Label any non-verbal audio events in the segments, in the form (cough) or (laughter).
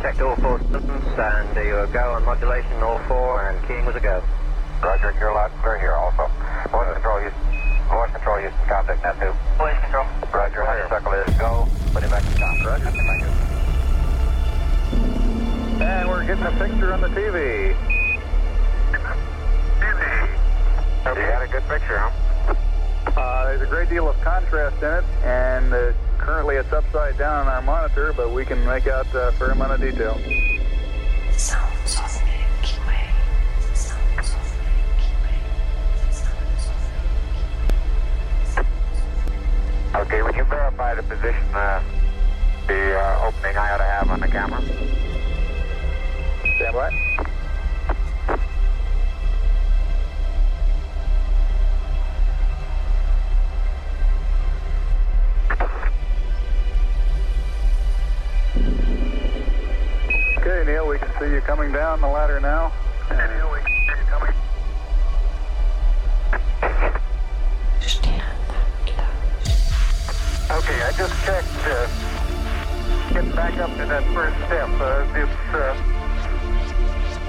detect all four systems, and you are go on modulation all four, and keying was a go. Roger, you're loud and clear here also. Voice control, Houston. Voice control, Houston. Contact net 2. Voice control. Roger, honeysuckle is go. Put him back to stop. Roger, thank you. And we're getting a picture on the TV. You got a good picture, huh? Uh, there's a great deal of contrast in it, and uh, currently it's upside down on our monitor, but we can make out a fair amount of detail. Sounds of Milky Way. Sounds of Milky Way. Sounds of Milky Way. Okay, would you verify the position, uh, the uh, opening I ought to have on the camera? Stand by. Coming down the ladder now. Neil, we can see you coming. Okay, I just checked, uh, getting back up to that first step. Uh, it's, uh,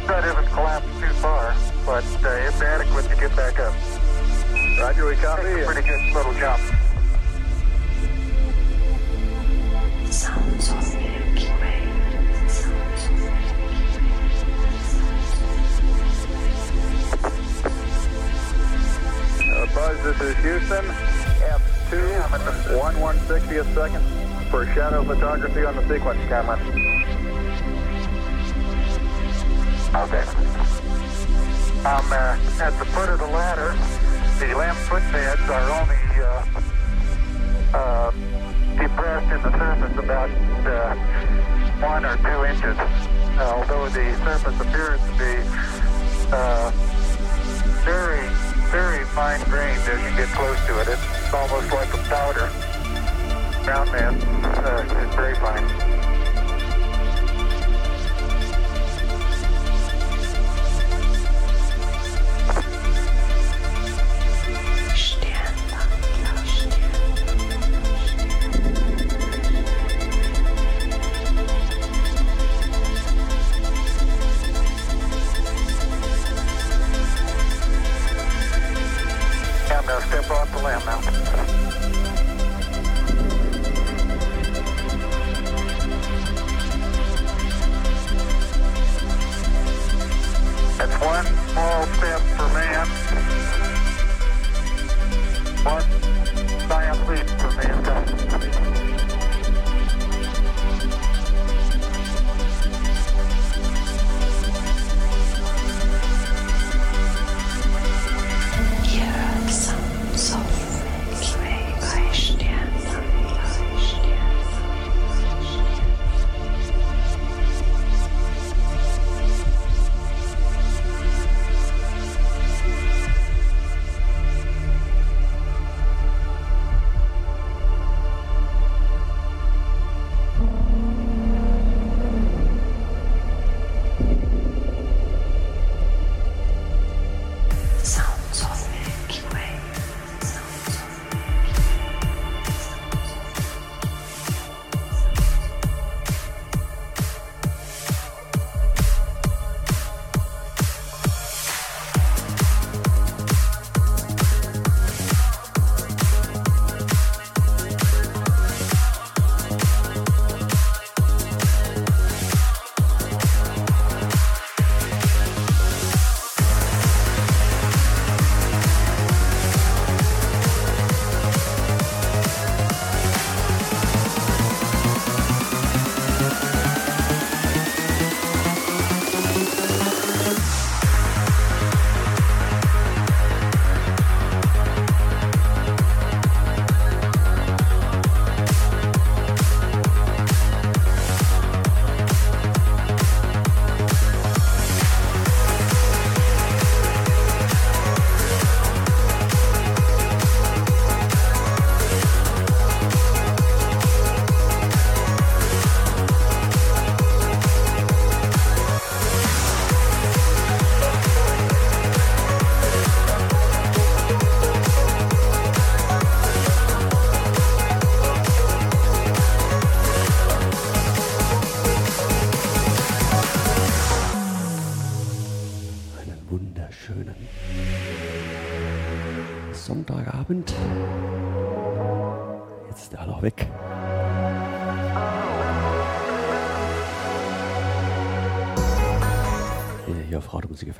that isn't collapsed too far, but uh, it's adequate to get back up. Roger, we copy. It's a pretty good little jump. This is Houston. F2, I'm at the 1 160th second for shadow photography on the sequence camera. Okay. I'm uh, at the foot of the ladder. The lamp footbeds are only uh, uh, depressed in the surface about uh, one or two inches, uh, although the surface appears to be uh, very, very fine grained as you get close to it. It's almost like a powder. Ground mass uh, is very fine.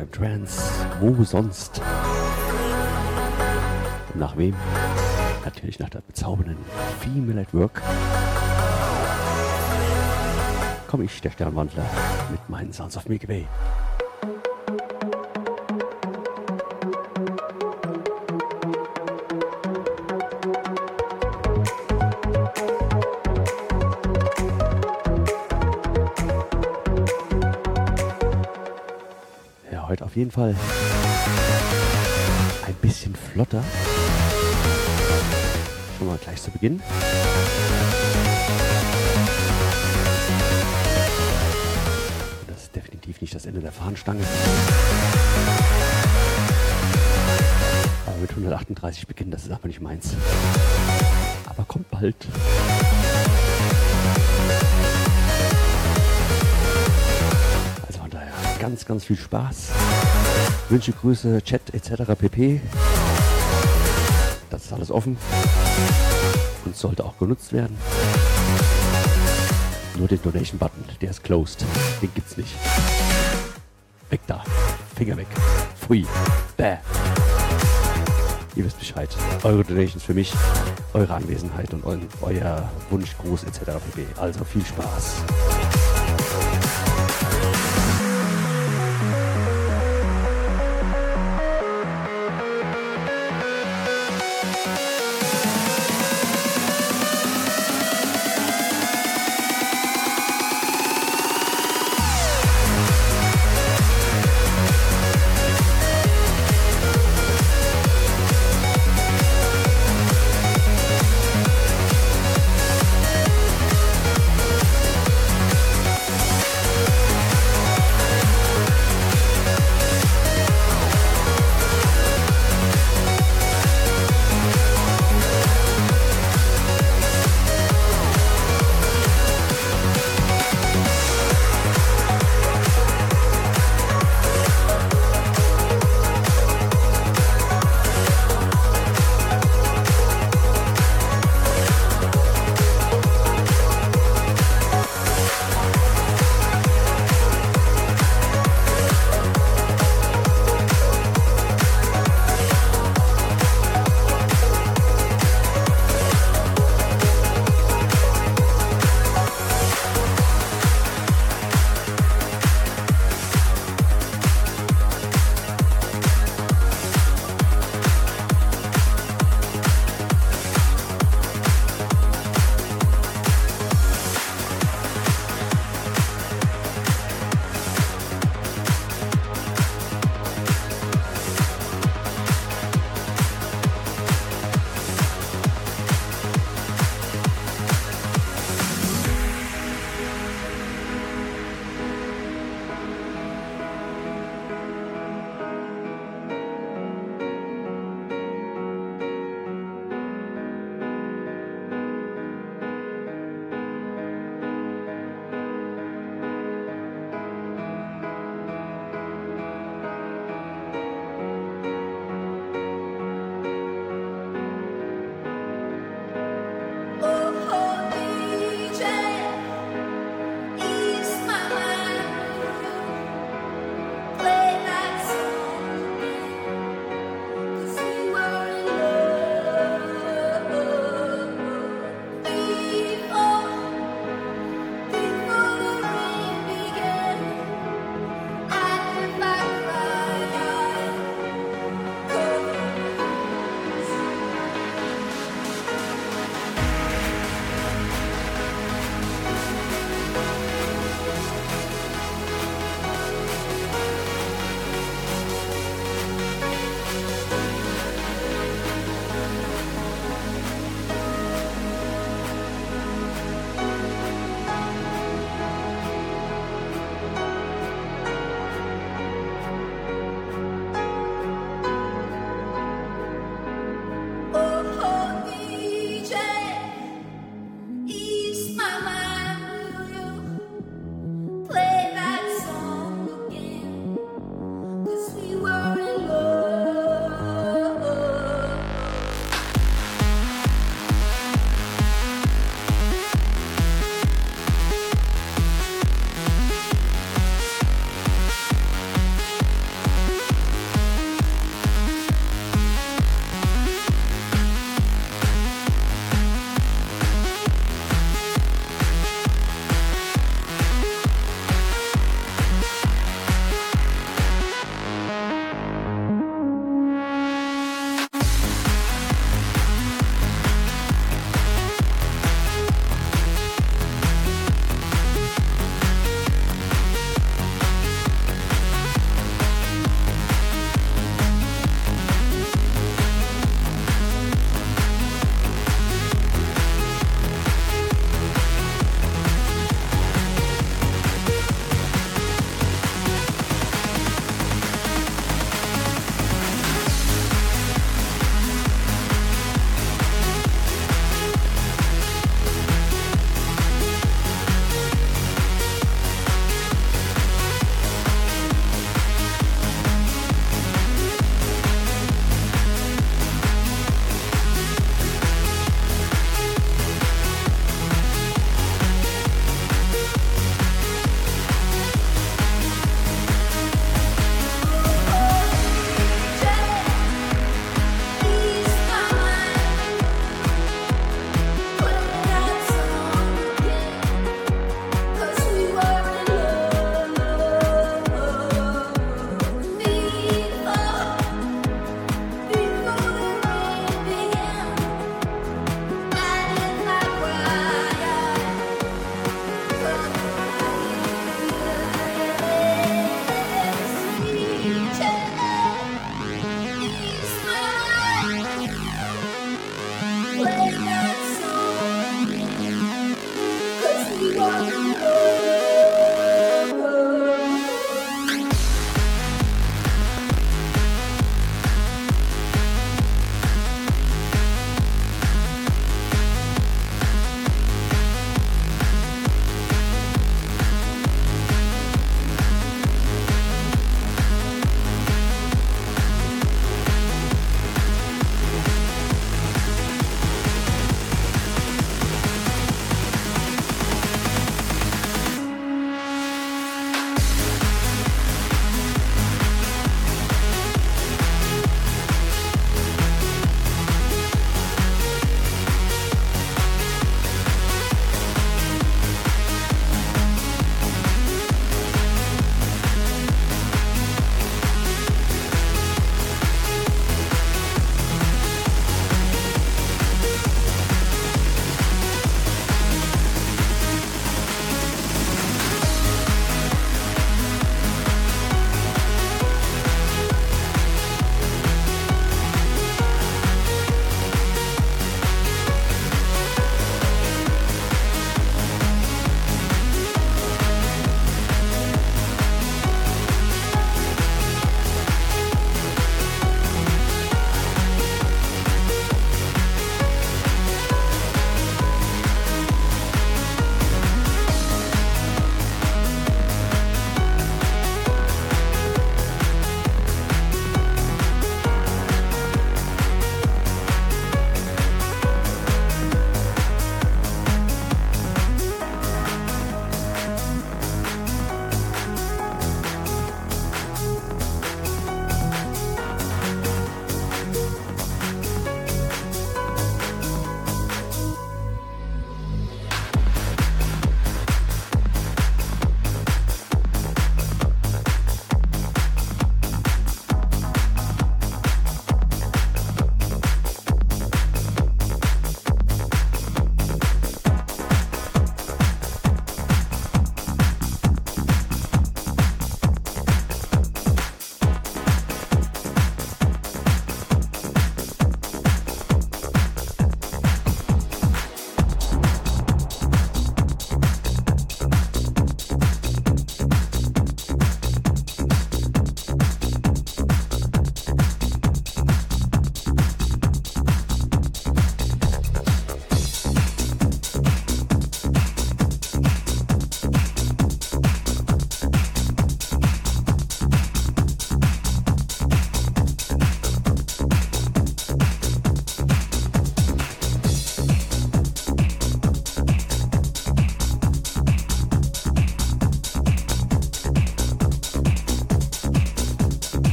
FM Trans. Wo sonst? Nach wem? Natürlich nach der bezaubernden Female at Work. Komme ich, der Sternwandler, mit meinen Sounds of Milky Way. Jeden Fall ein bisschen flotter. Schon mal gleich zu Beginn. Das ist definitiv nicht das Ende der Fahnenstange. Aber mit 138 beginnen, das ist aber nicht meins. Aber kommt bald. Also ganz, ganz viel Spaß. Wünsche, Grüße, Chat etc. pp. Das ist alles offen und sollte auch genutzt werden. Nur den Donation-Button, der ist closed. Den gibt's nicht. Weg da. Finger weg. Pfui. Bäh. Ihr wisst Bescheid. Eure Donations für mich, eure Anwesenheit und eu euer Wunsch, Gruß etc. pp. Also viel Spaß.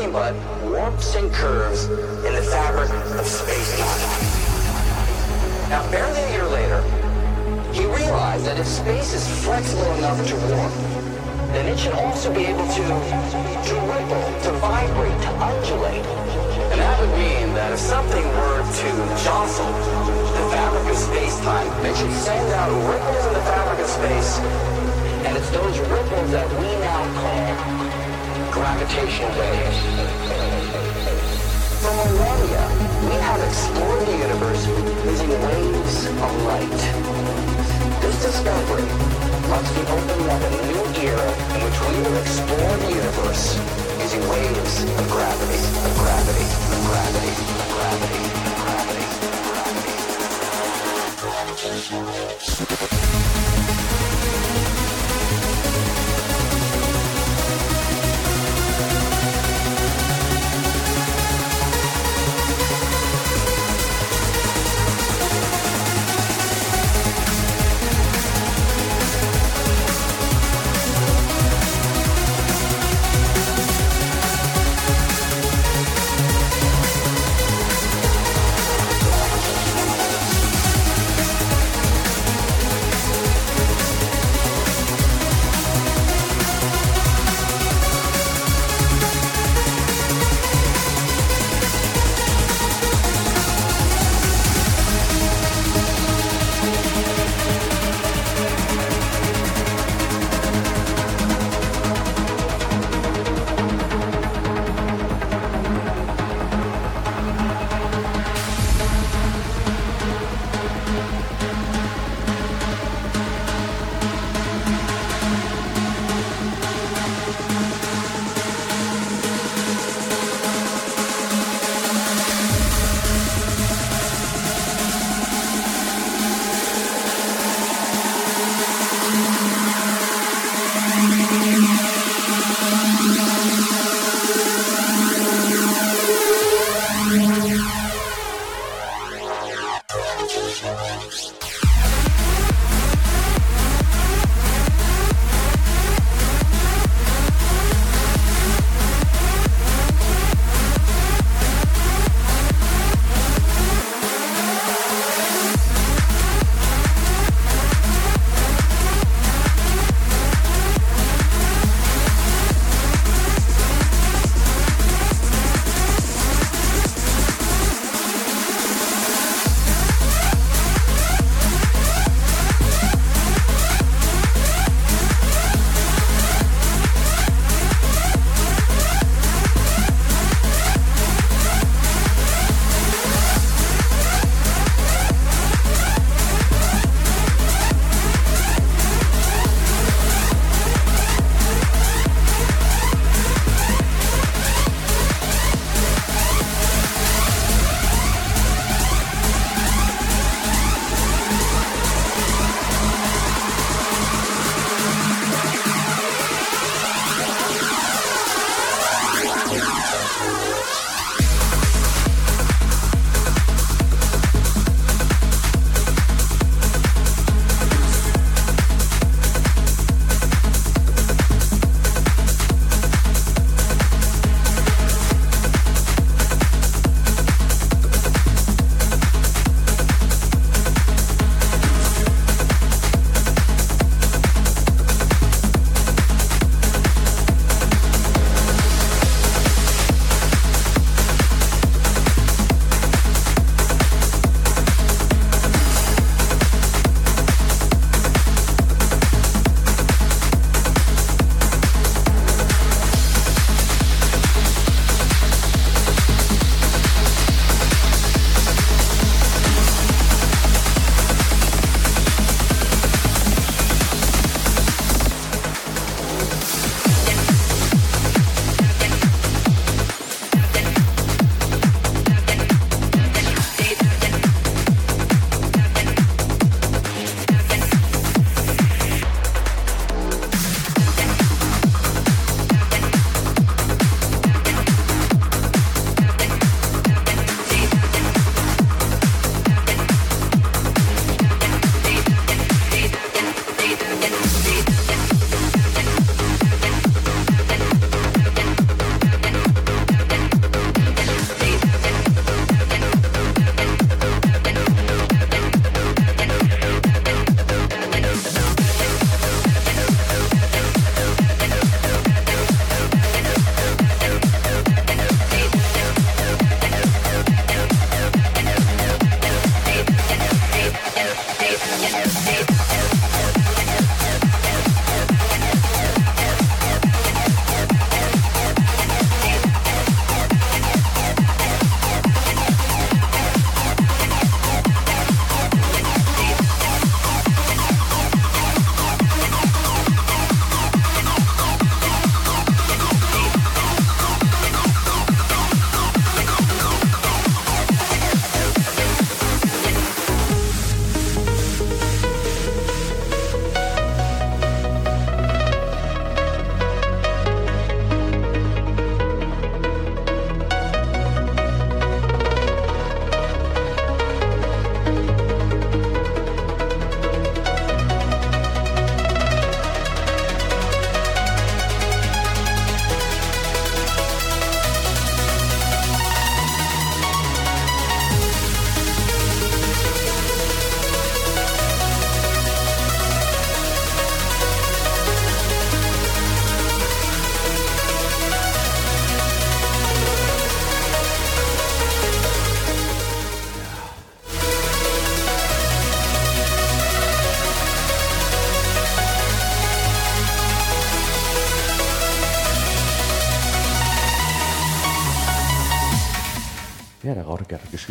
Nothing but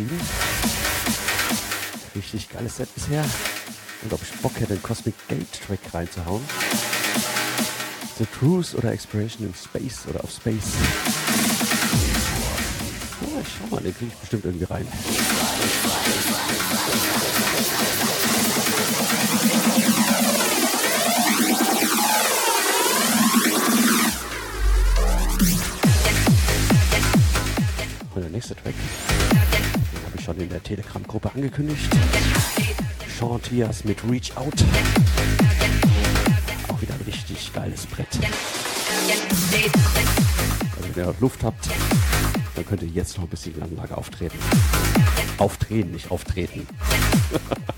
geschrieben. Richtig geiles Set bisher. Und ob ich Bock hätte, den Cosmic Gate Track reinzuhauen. The Cruise oder Exploration in Space oder auf Space. Ja, ich schau mal, den kriege ich bestimmt irgendwie rein. Telegram-Gruppe angekündigt. Sean Tias mit Reach Out. Auch wieder ein richtig geiles Brett. Also wenn ihr Luft habt, dann könnt ihr jetzt noch ein bisschen die Anlage auftreten. Auftreten, nicht auftreten. (laughs)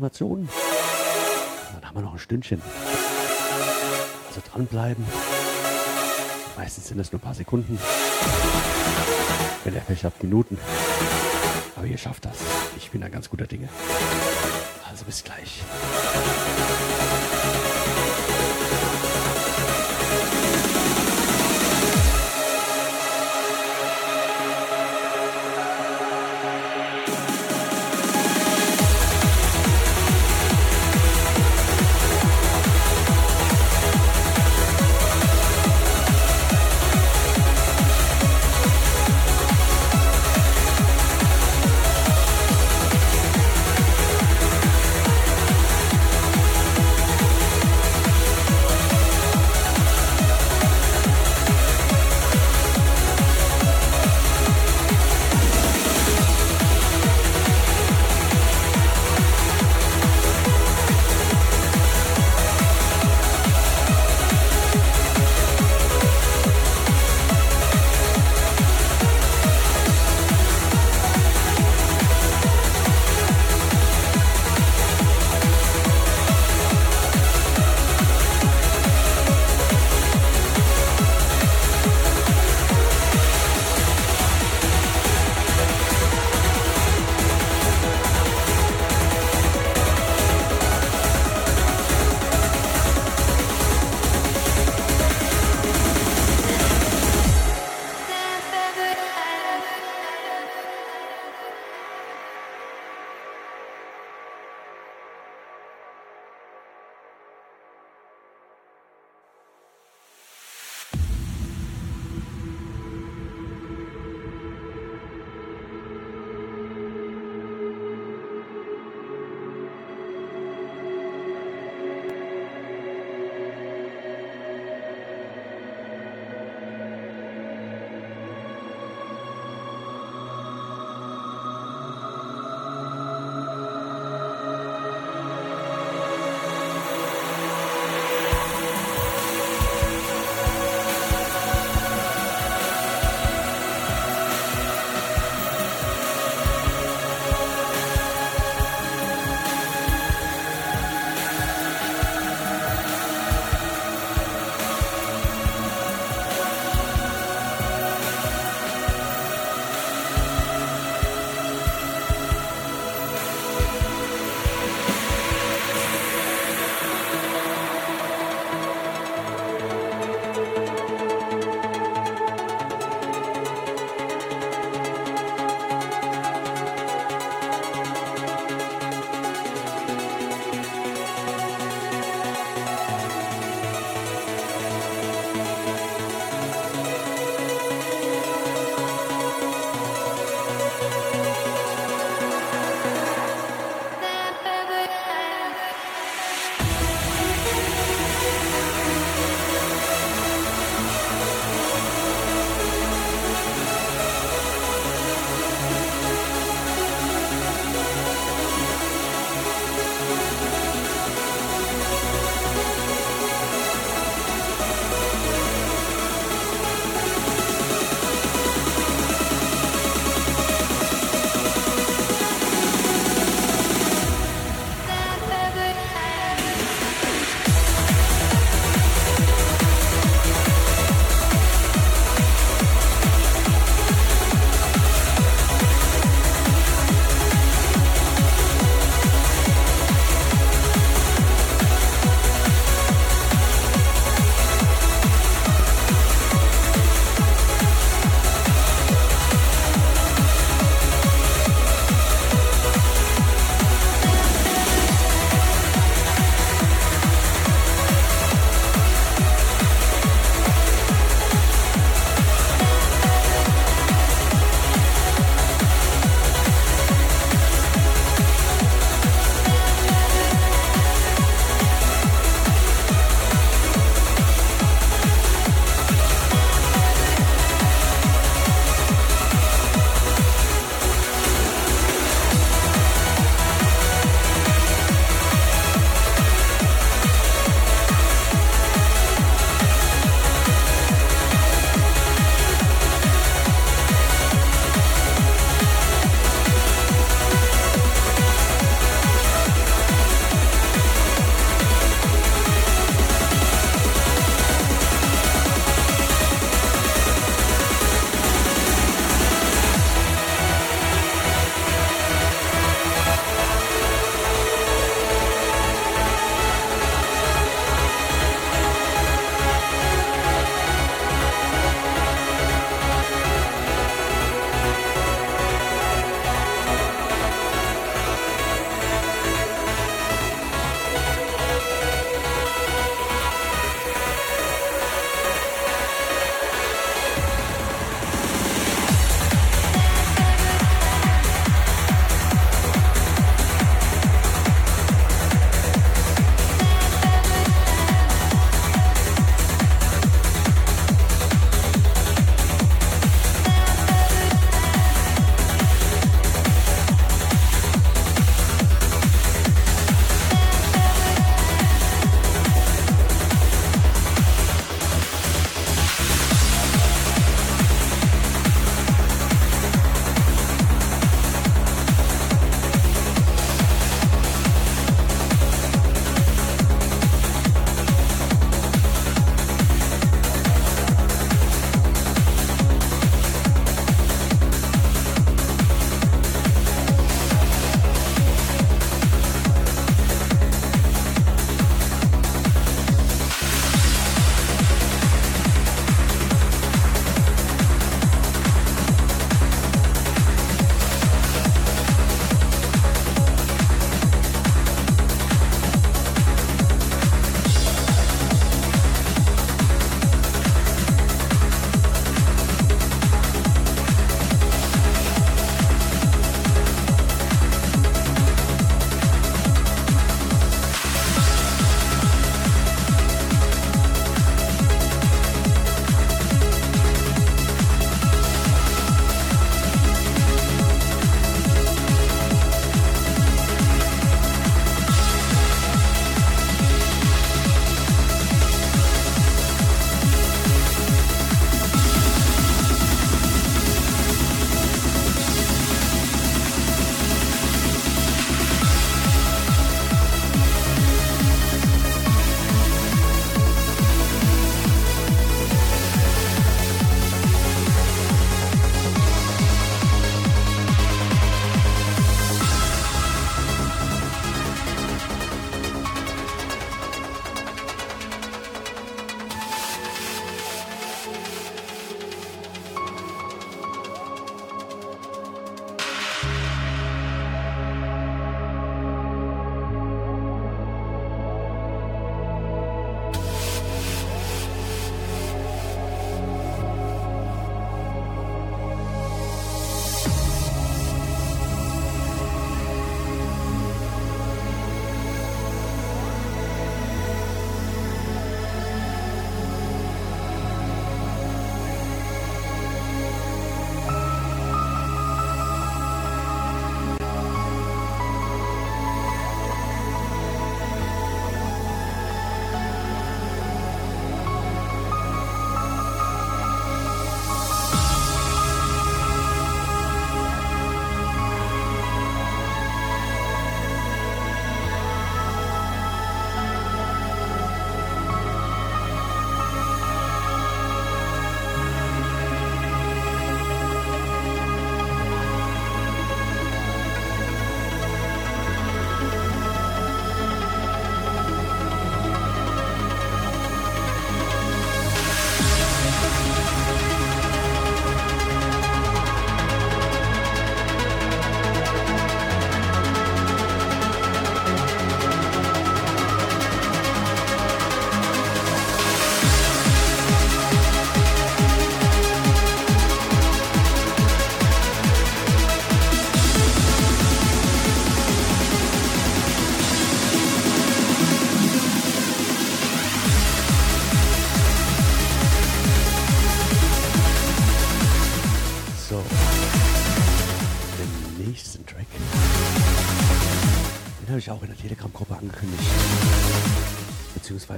Verbraucherinformationen. Dann haben wir noch ein Stündchen. Also dranbleiben. Meistens sind es nur ein paar Sekunden. Wenn ihr Pech habt, Minuten. Aber ihr schafft das. Ich bin da ganz guter Dinge. Also bis gleich.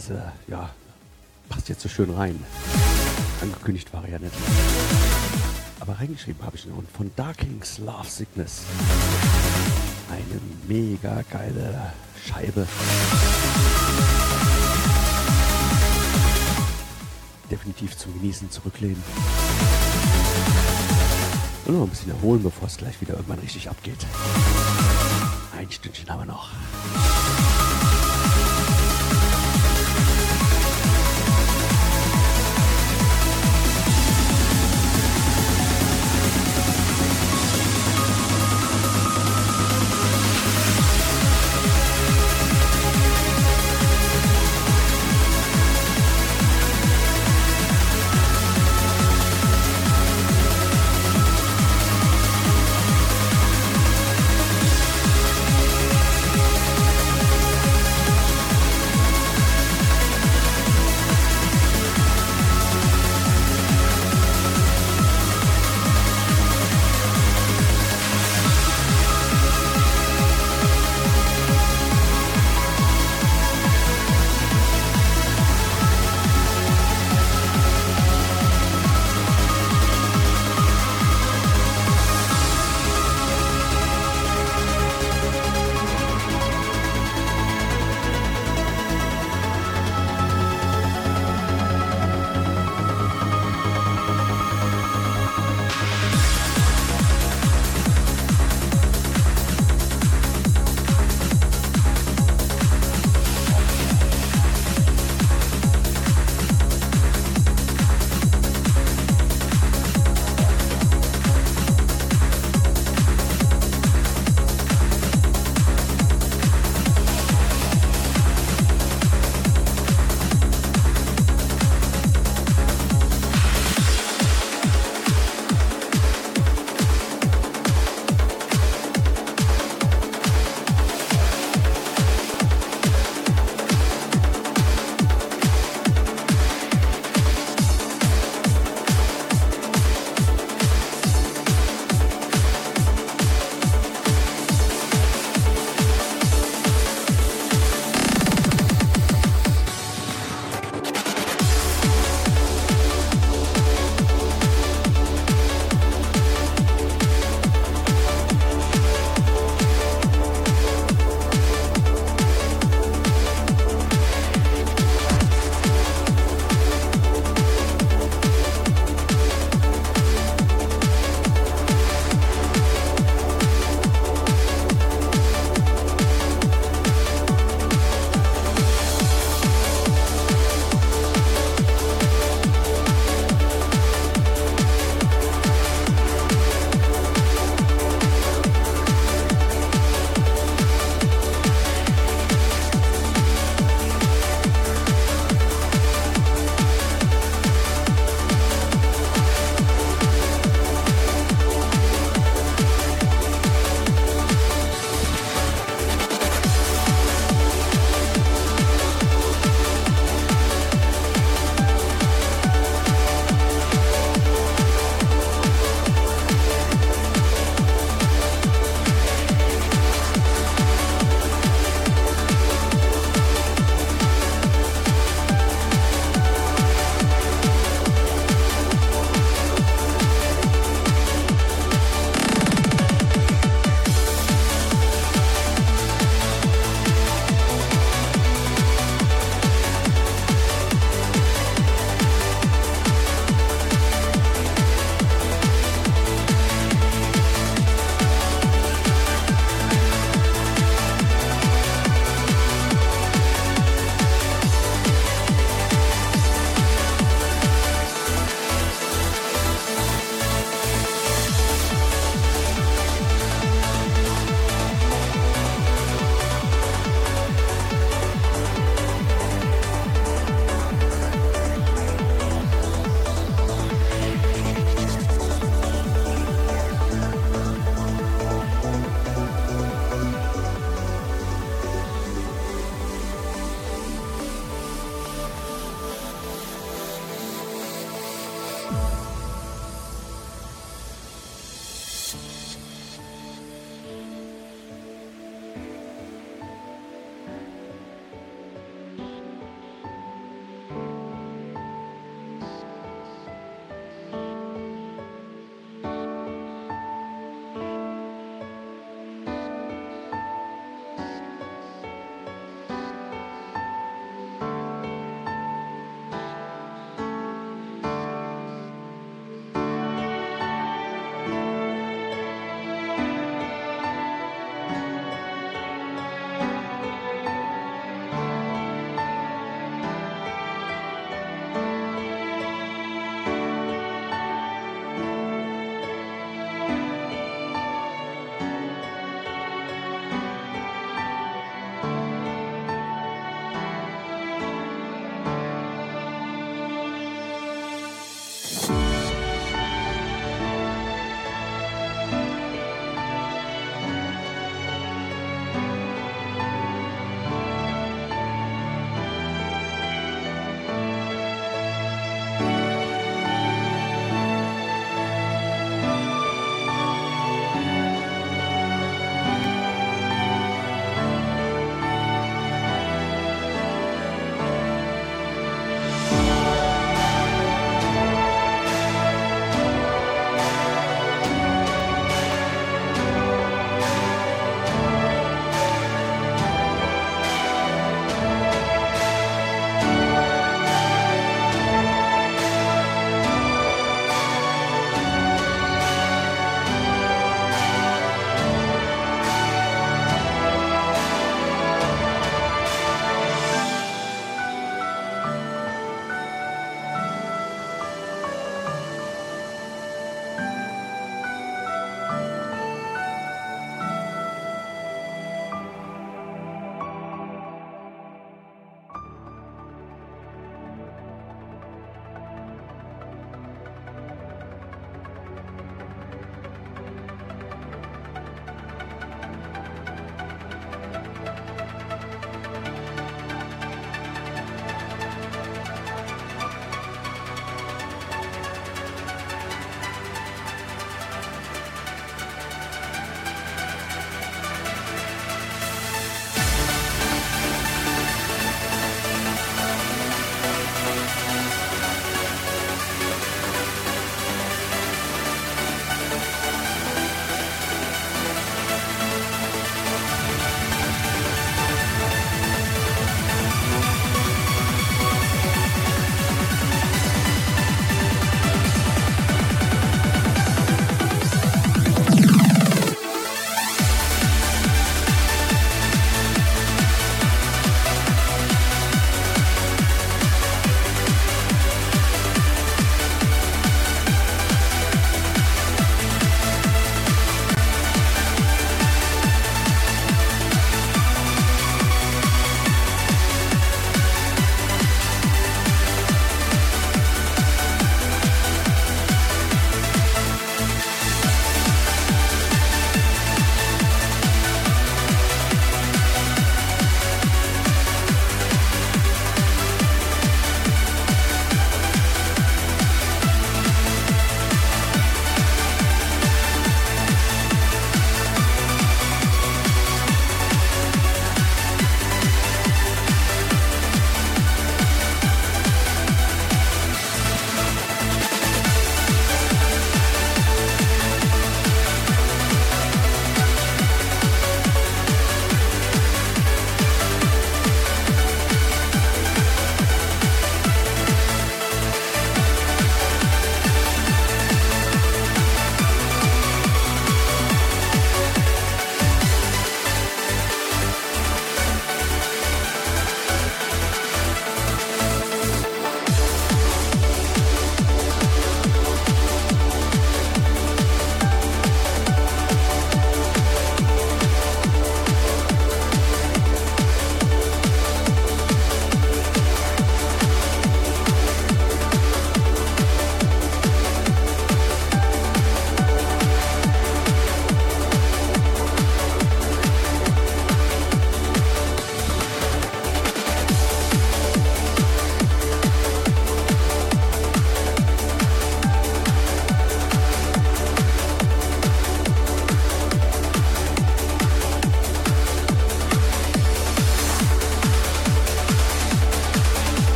Beziehungsweise, ja, passt jetzt so schön rein. Angekündigt war er ja nicht. Aber reingeschrieben habe ich ihn. Und von Darkings Love Sickness. Eine mega geile Scheibe. Definitiv zum Genießen zurücklehnen. Und noch ein bisschen erholen, bevor es gleich wieder irgendwann richtig abgeht. Ein Stündchen haben wir noch.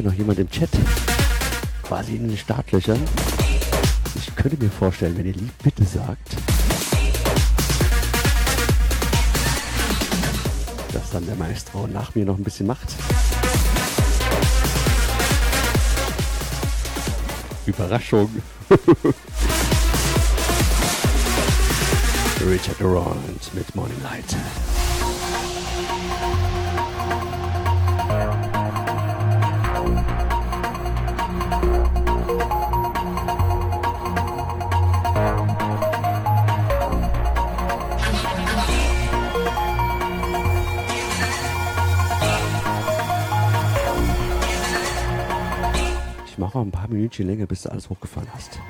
Ja noch jemand im Chat, quasi in den Startlöchern. Ich könnte mir vorstellen, wenn ihr lieb bitte sagt, dass dann der Maestro nach mir noch ein bisschen macht. Überraschung. (laughs) Richard Durant mit Morning Light. Minütchen länger, bis du alles hochgefahren hast.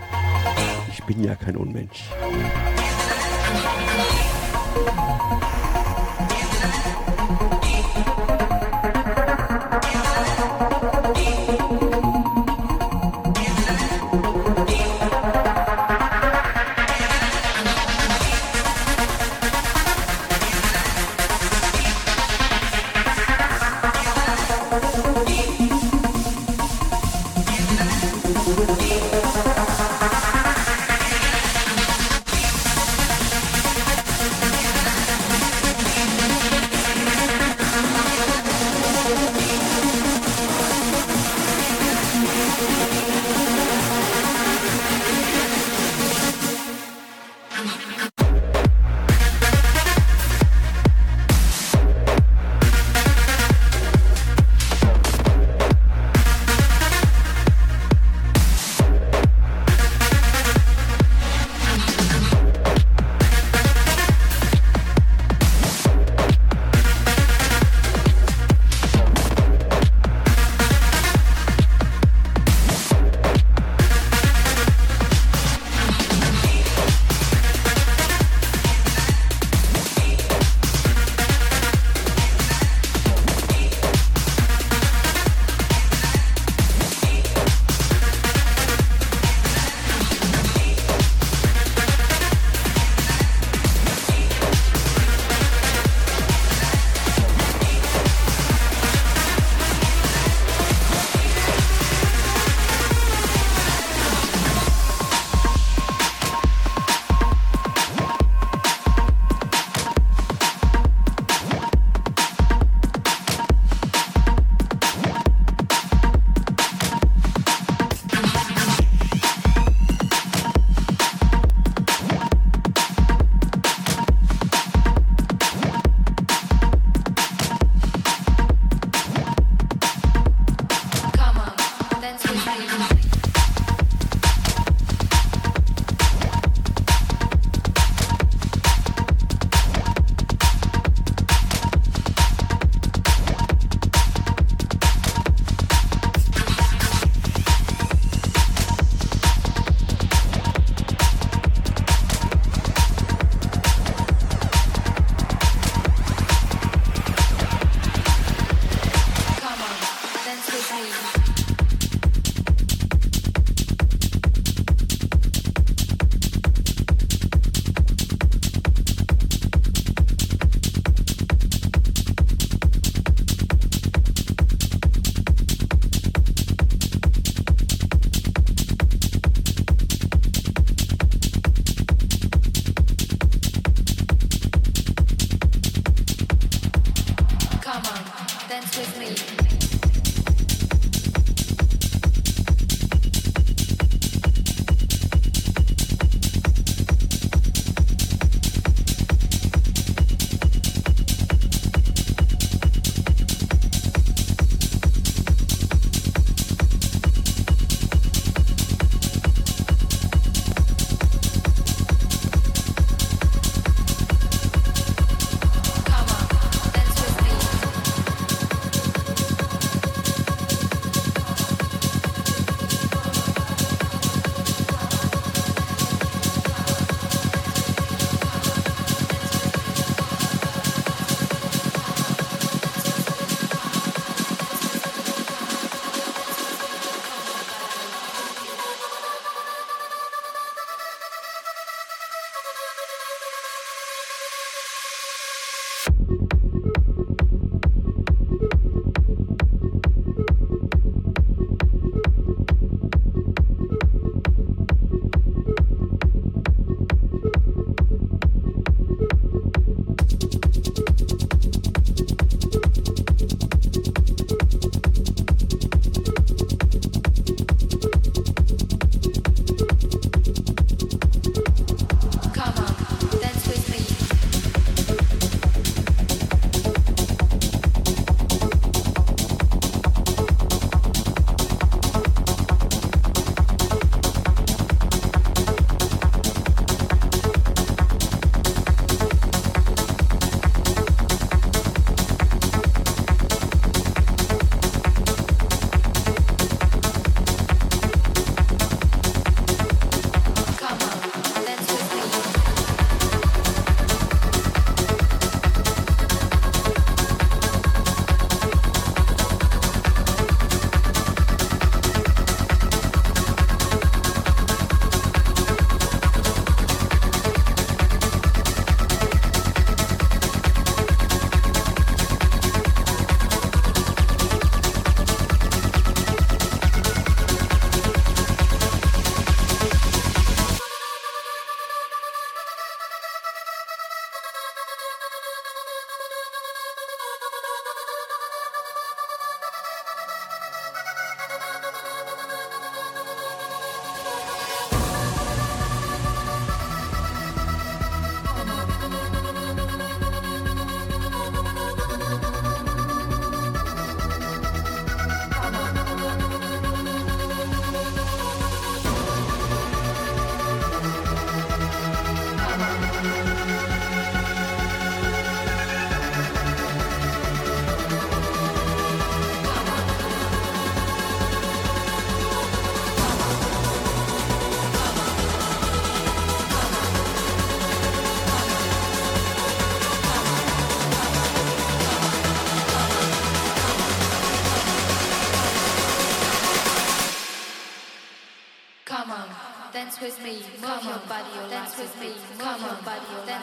Ich bin ja kein Unmensch.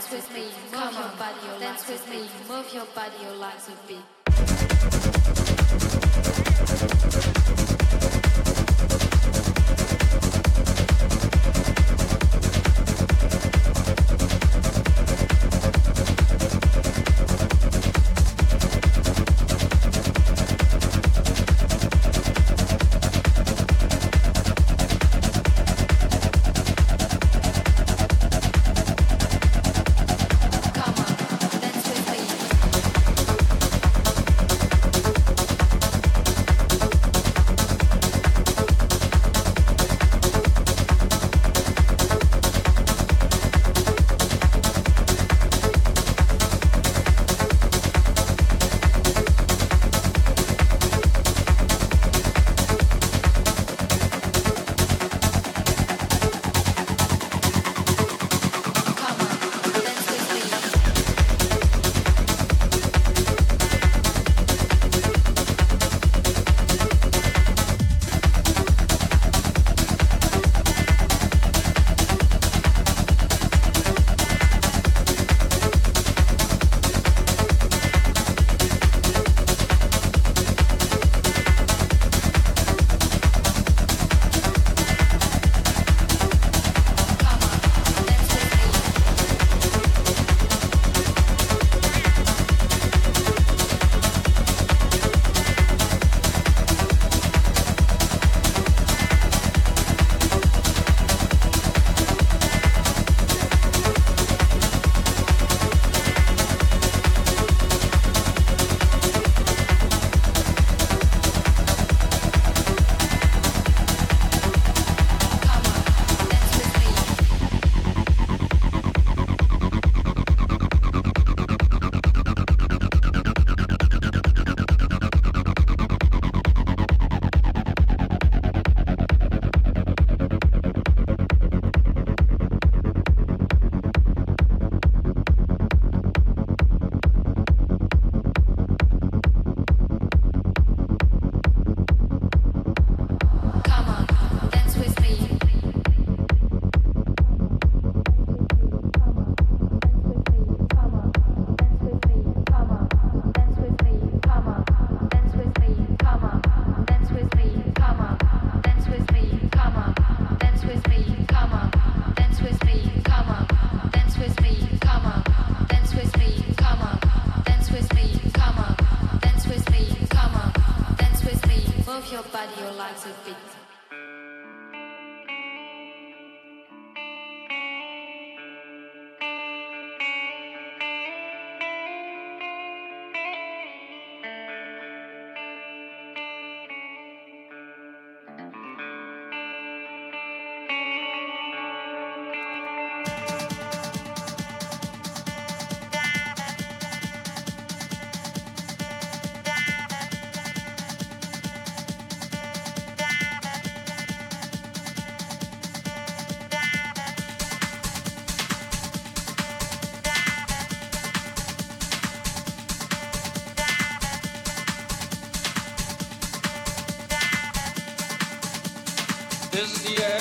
dance with me, move your body, dance with me, move your body, Yeah.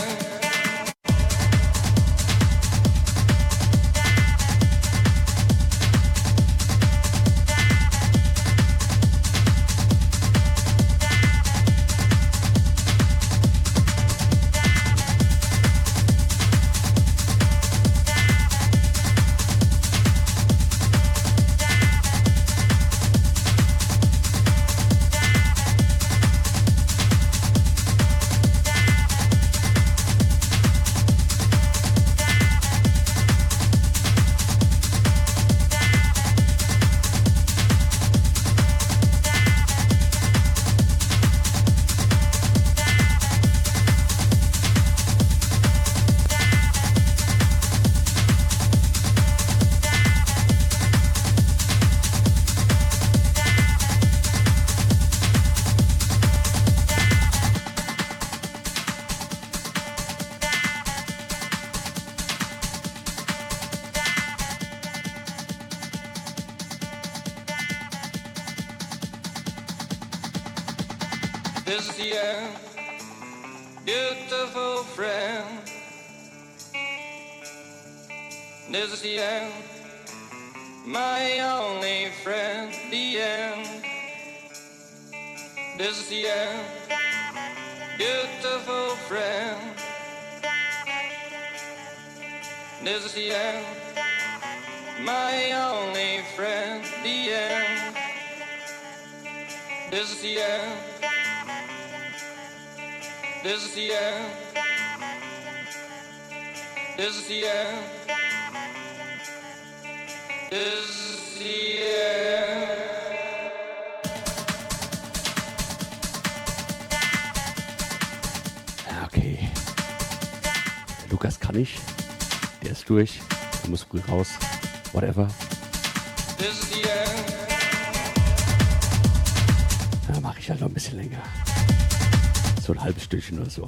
halbes Stückchen oder so.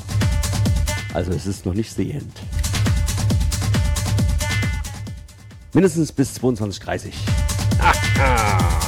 Also es ist noch nicht the end. Mindestens bis 22.30 Uhr.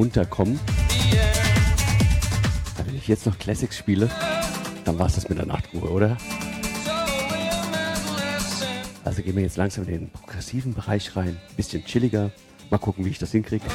runterkommen. Wenn ich jetzt noch Classics spiele, dann war es das mit der Nachtruhe, oder? Also gehen wir jetzt langsam in den progressiven Bereich rein, bisschen chilliger. Mal gucken, wie ich das hinkriege.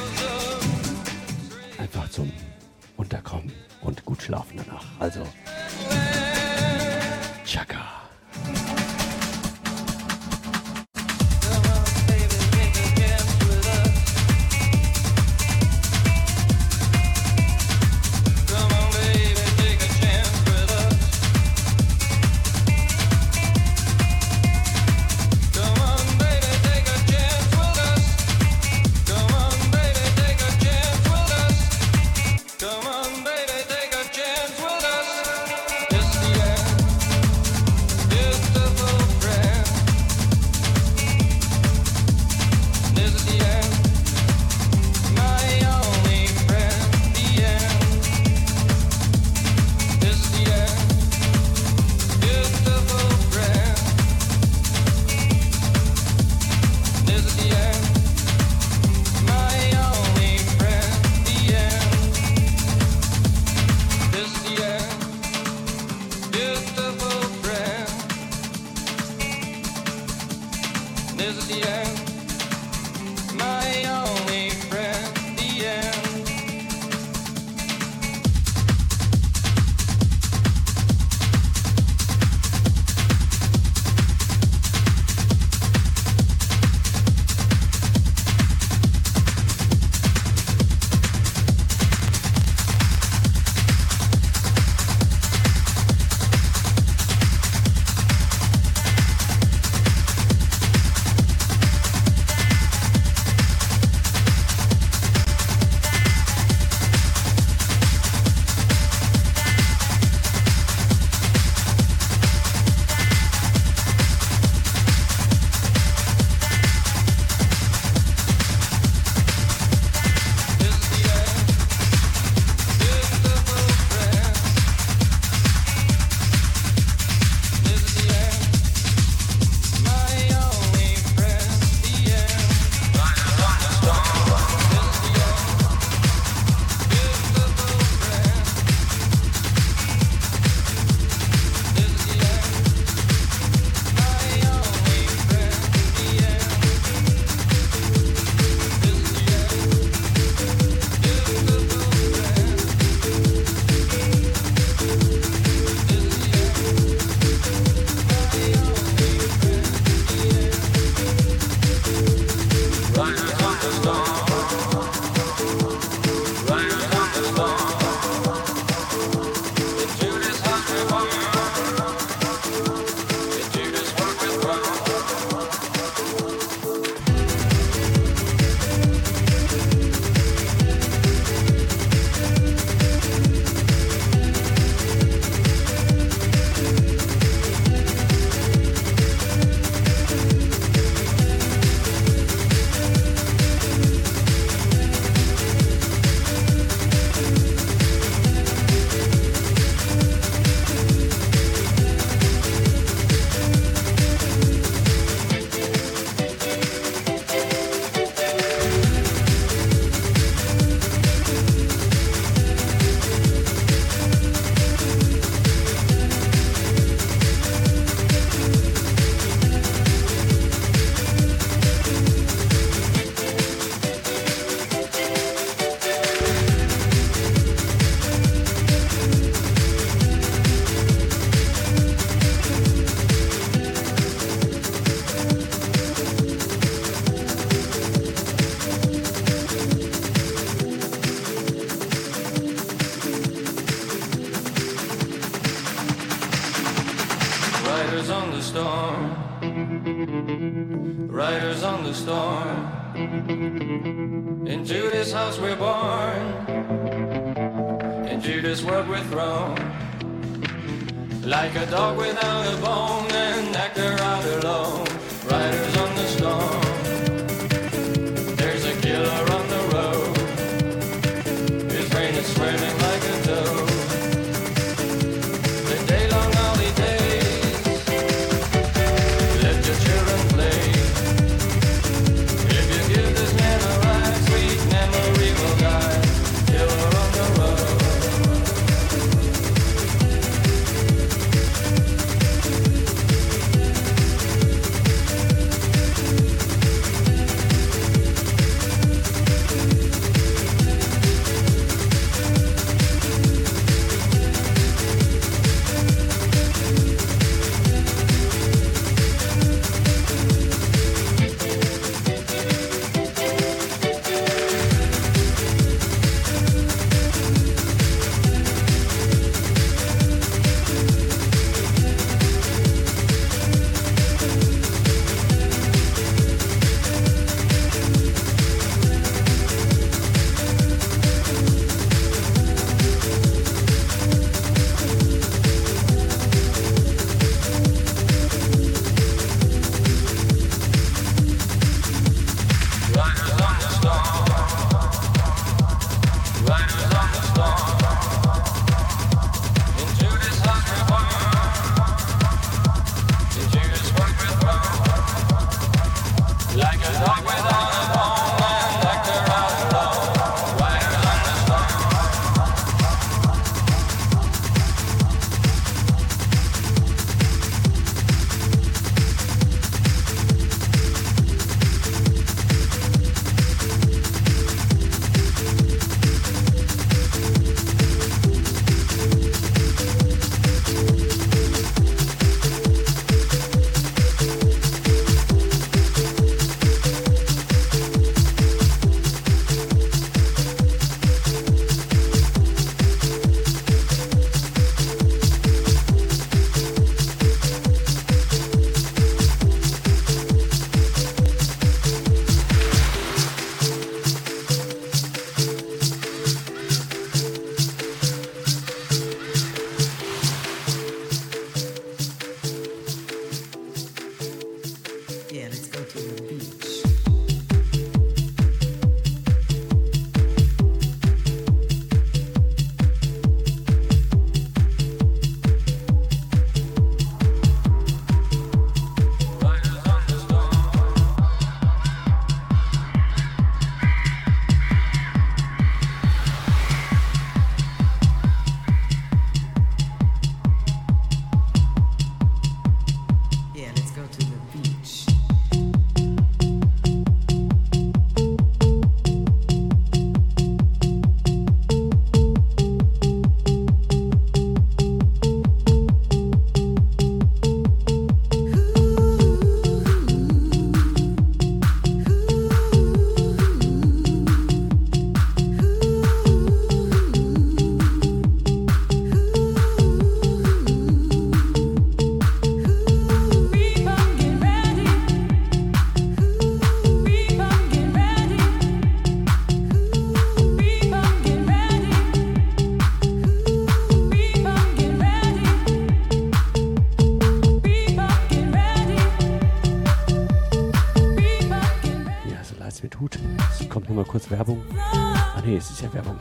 ist ja Werbung.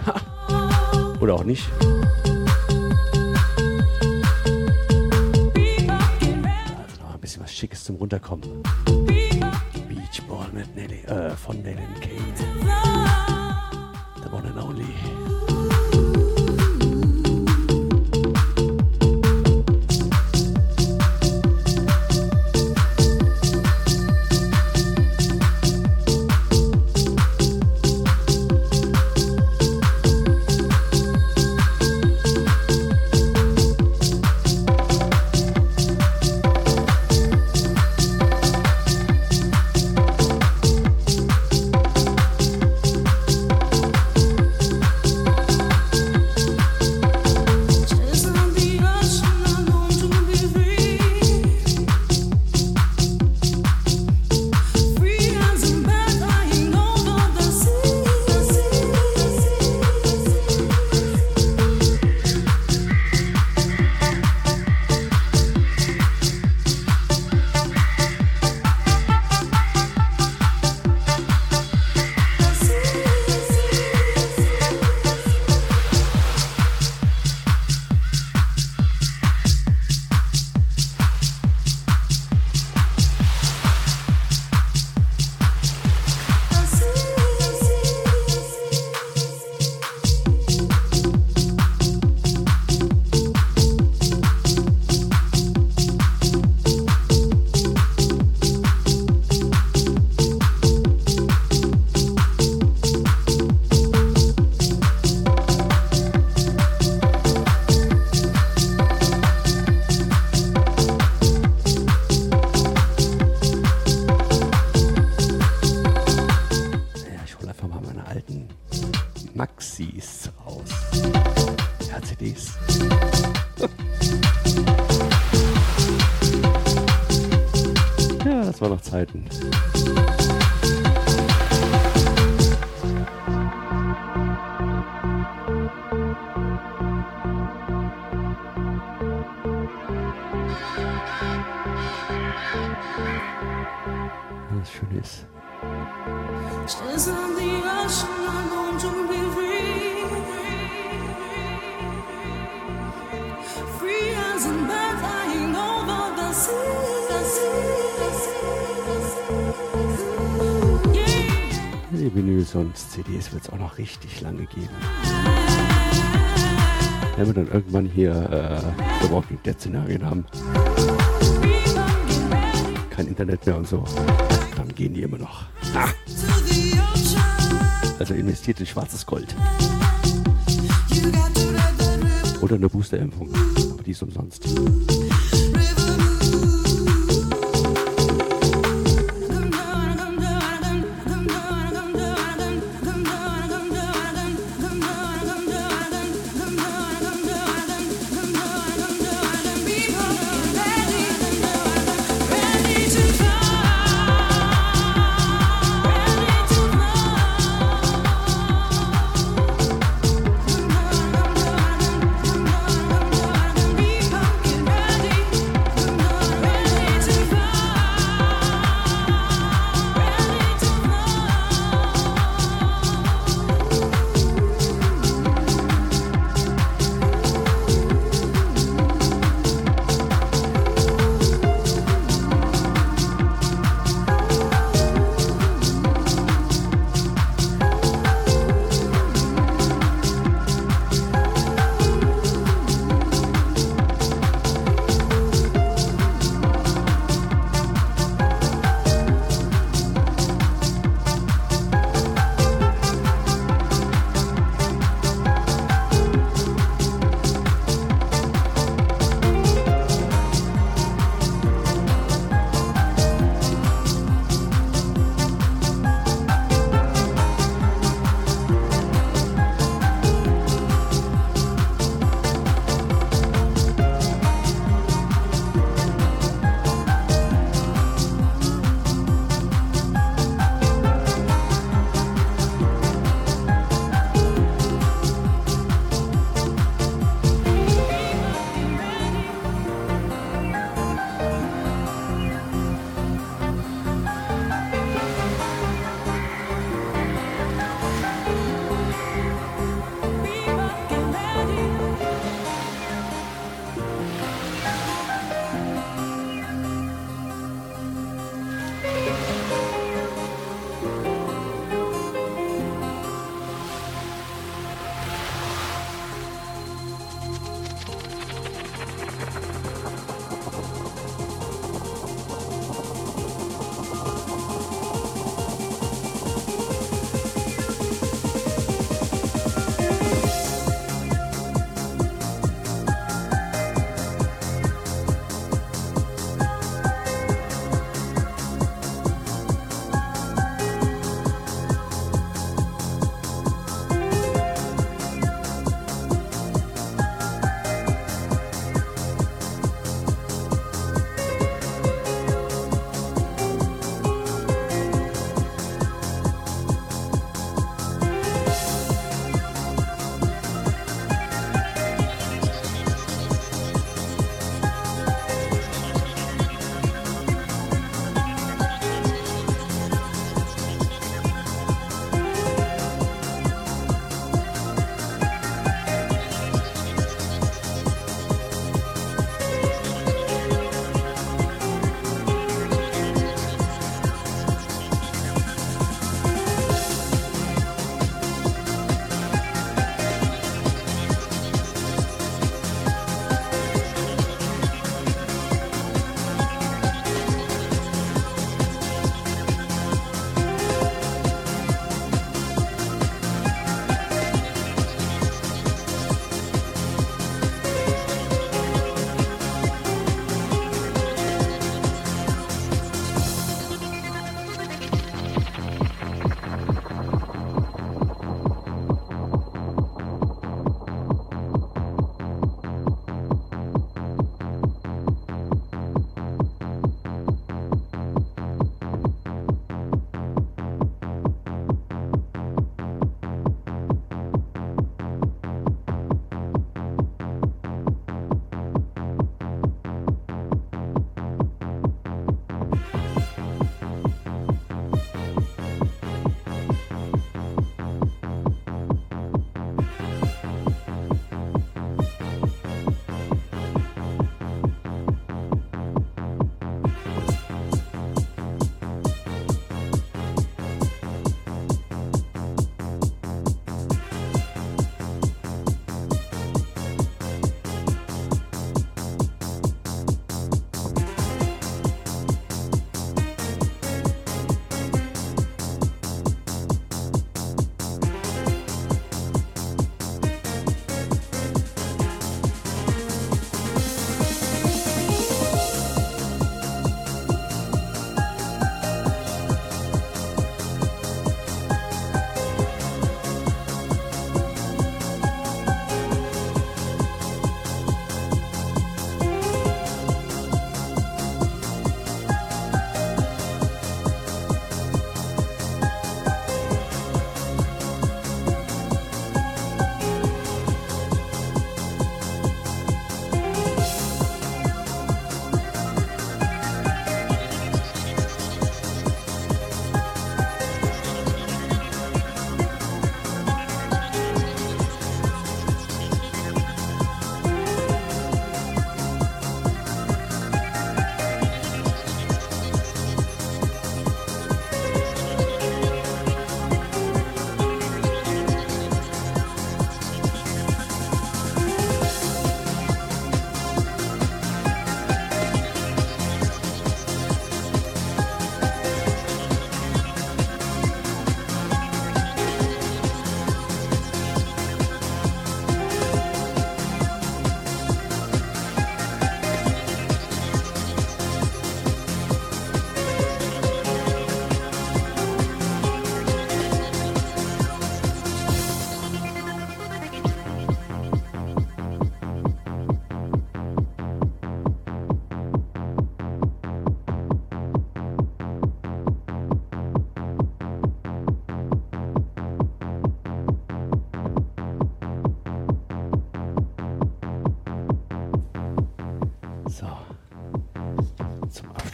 Oder auch nicht. Also noch ein bisschen was Schickes zum Runterkommen. Noch richtig lange geben. Wenn wir dann irgendwann hier äh, The Walking Dead Szenarien haben, kein Internet mehr und so, dann gehen die immer noch. Ah. Also investiert in schwarzes Gold. Oder eine Boosterimpfung. Aber die ist umsonst.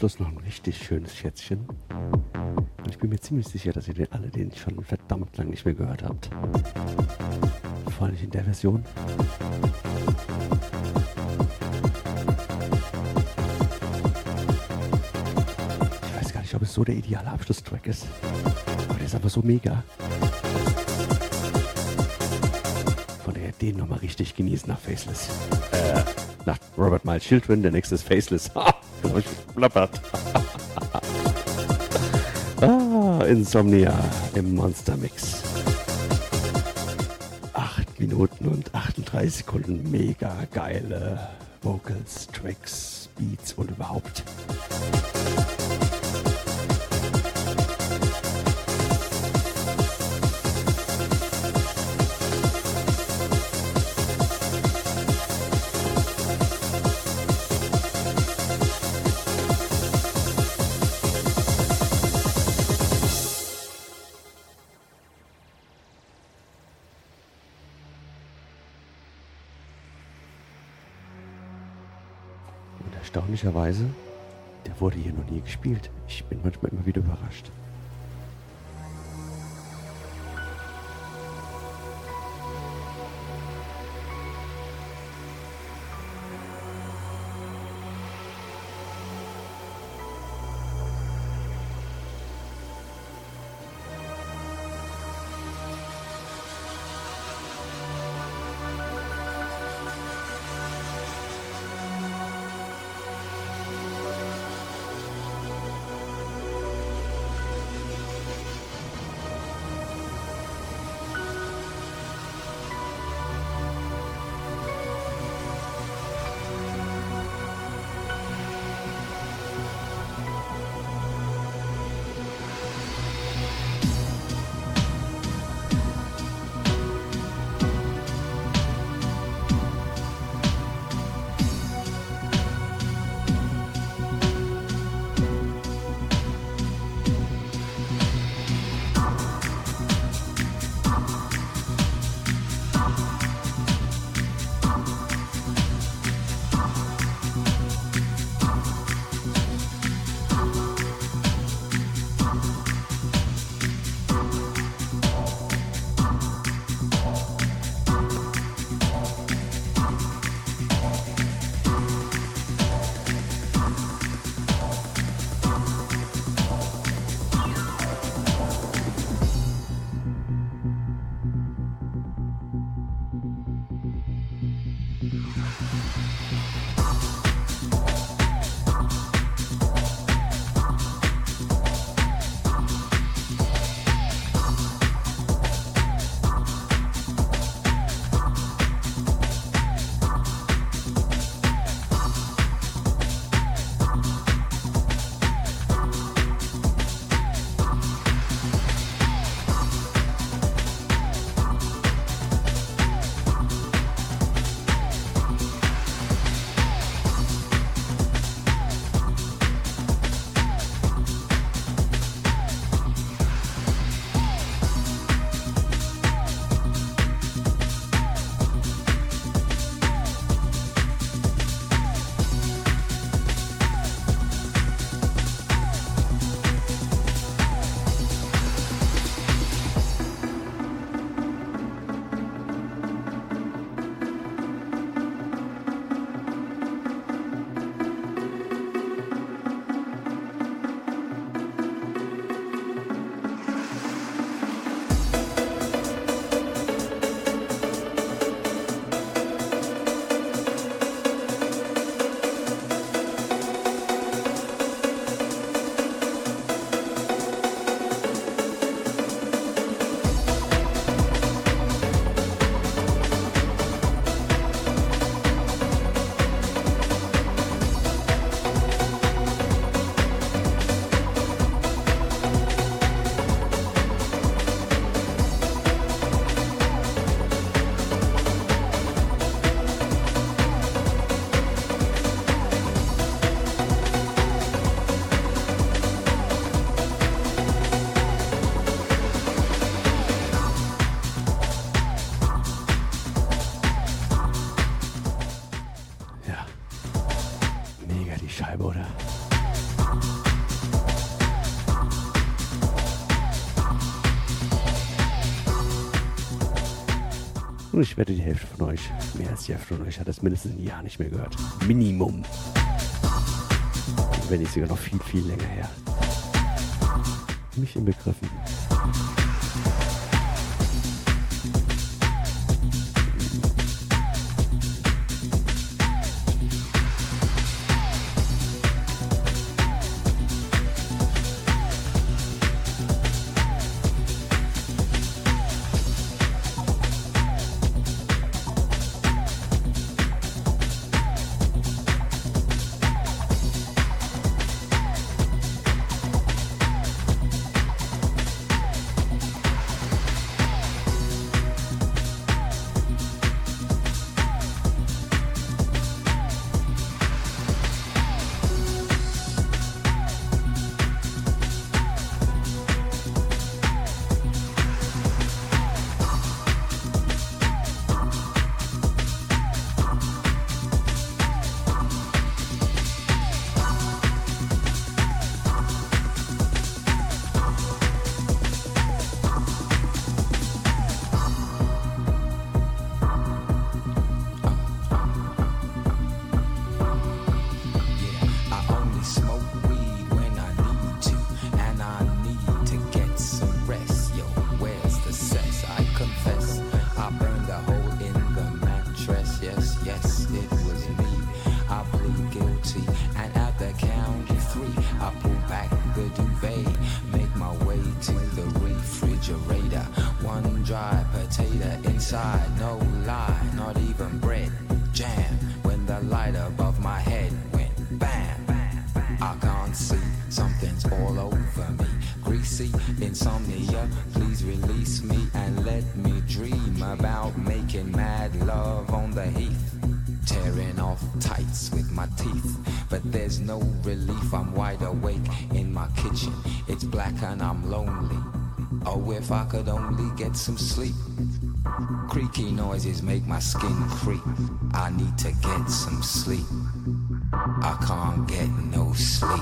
Schluss noch ein richtig schönes Schätzchen. Und ich bin mir ziemlich sicher, dass ihr den alle den schon verdammt lang nicht mehr gehört habt. Vor allem in der Version. Ich weiß gar nicht, ob es so der ideale Abschlusstrack ist. Aber der ist einfach so mega. Von daher den nochmal richtig genießen nach Faceless. Äh, nach Robert Miles Children, der nächste ist Faceless. (laughs) Geplappert. (laughs) ah, Insomnia im Monster Mix. 8 Minuten und 38 Sekunden. Mega geile Vocals, Tracks, Beats und überhaupt. Erstaunlicherweise, der wurde hier noch nie gespielt. Ich bin manchmal immer wieder überrascht. Ich wette, die Hälfte von euch, mehr als die Hälfte von euch, hat das mindestens ein Jahr nicht mehr gehört. Minimum. Wenn nicht sogar noch viel, viel länger her. Mich inbegriffen. If I could only get some sleep. Creaky noises make my skin creep. I need to get some sleep. I can't get no sleep.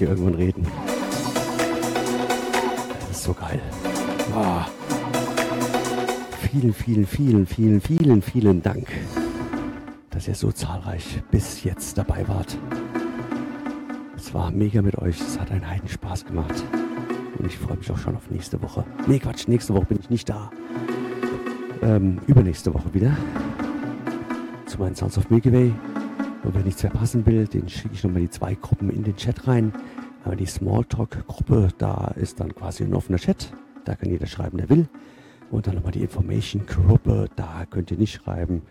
Hier irgendwann reden. Das ist so geil. Ah. Vielen, vielen, vielen, vielen, vielen, vielen Dank, dass ihr so zahlreich bis jetzt dabei wart. Es war mega mit euch. Es hat einen Heidenspaß gemacht. Und ich freue mich auch schon auf nächste Woche. Nee, Quatsch, nächste Woche bin ich nicht da. Ähm, übernächste Woche wieder. Zu meinen Sounds of Milky Way. Und wer nichts verpassen will, den schicke ich nochmal die zwei Gruppen in den Chat rein. Aber die Smalltalk-Gruppe, da ist dann quasi ein offener Chat. Da kann jeder schreiben, der will. Und dann nochmal die Information-Gruppe, da könnt ihr nicht schreiben.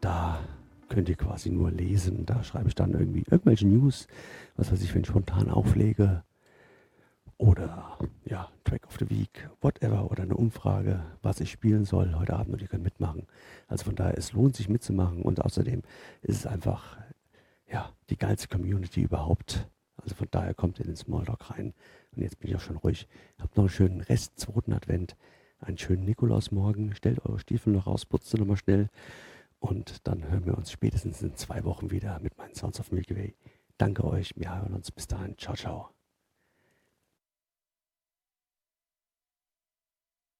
Da könnt ihr quasi nur lesen. Da schreibe ich dann irgendwie irgendwelche News, was weiß ich, wenn ich spontan auflege. Oder ja, Track of the Week, whatever. Oder eine Umfrage, was ich spielen soll heute Abend und ihr könnt mitmachen. Also von daher, es lohnt sich mitzumachen und außerdem ist es einfach ja, die geilste Community überhaupt. Also von daher kommt in den Smalltalk rein. Und jetzt bin ich auch schon ruhig. Habt noch einen schönen Rest, zweiten Advent, einen schönen Nikolausmorgen. Stellt eure Stiefel noch raus, putzt sie nochmal schnell. Und dann hören wir uns spätestens in zwei Wochen wieder mit meinen Sounds of Milky Way. Danke euch, wir hören uns bis dahin. Ciao, ciao.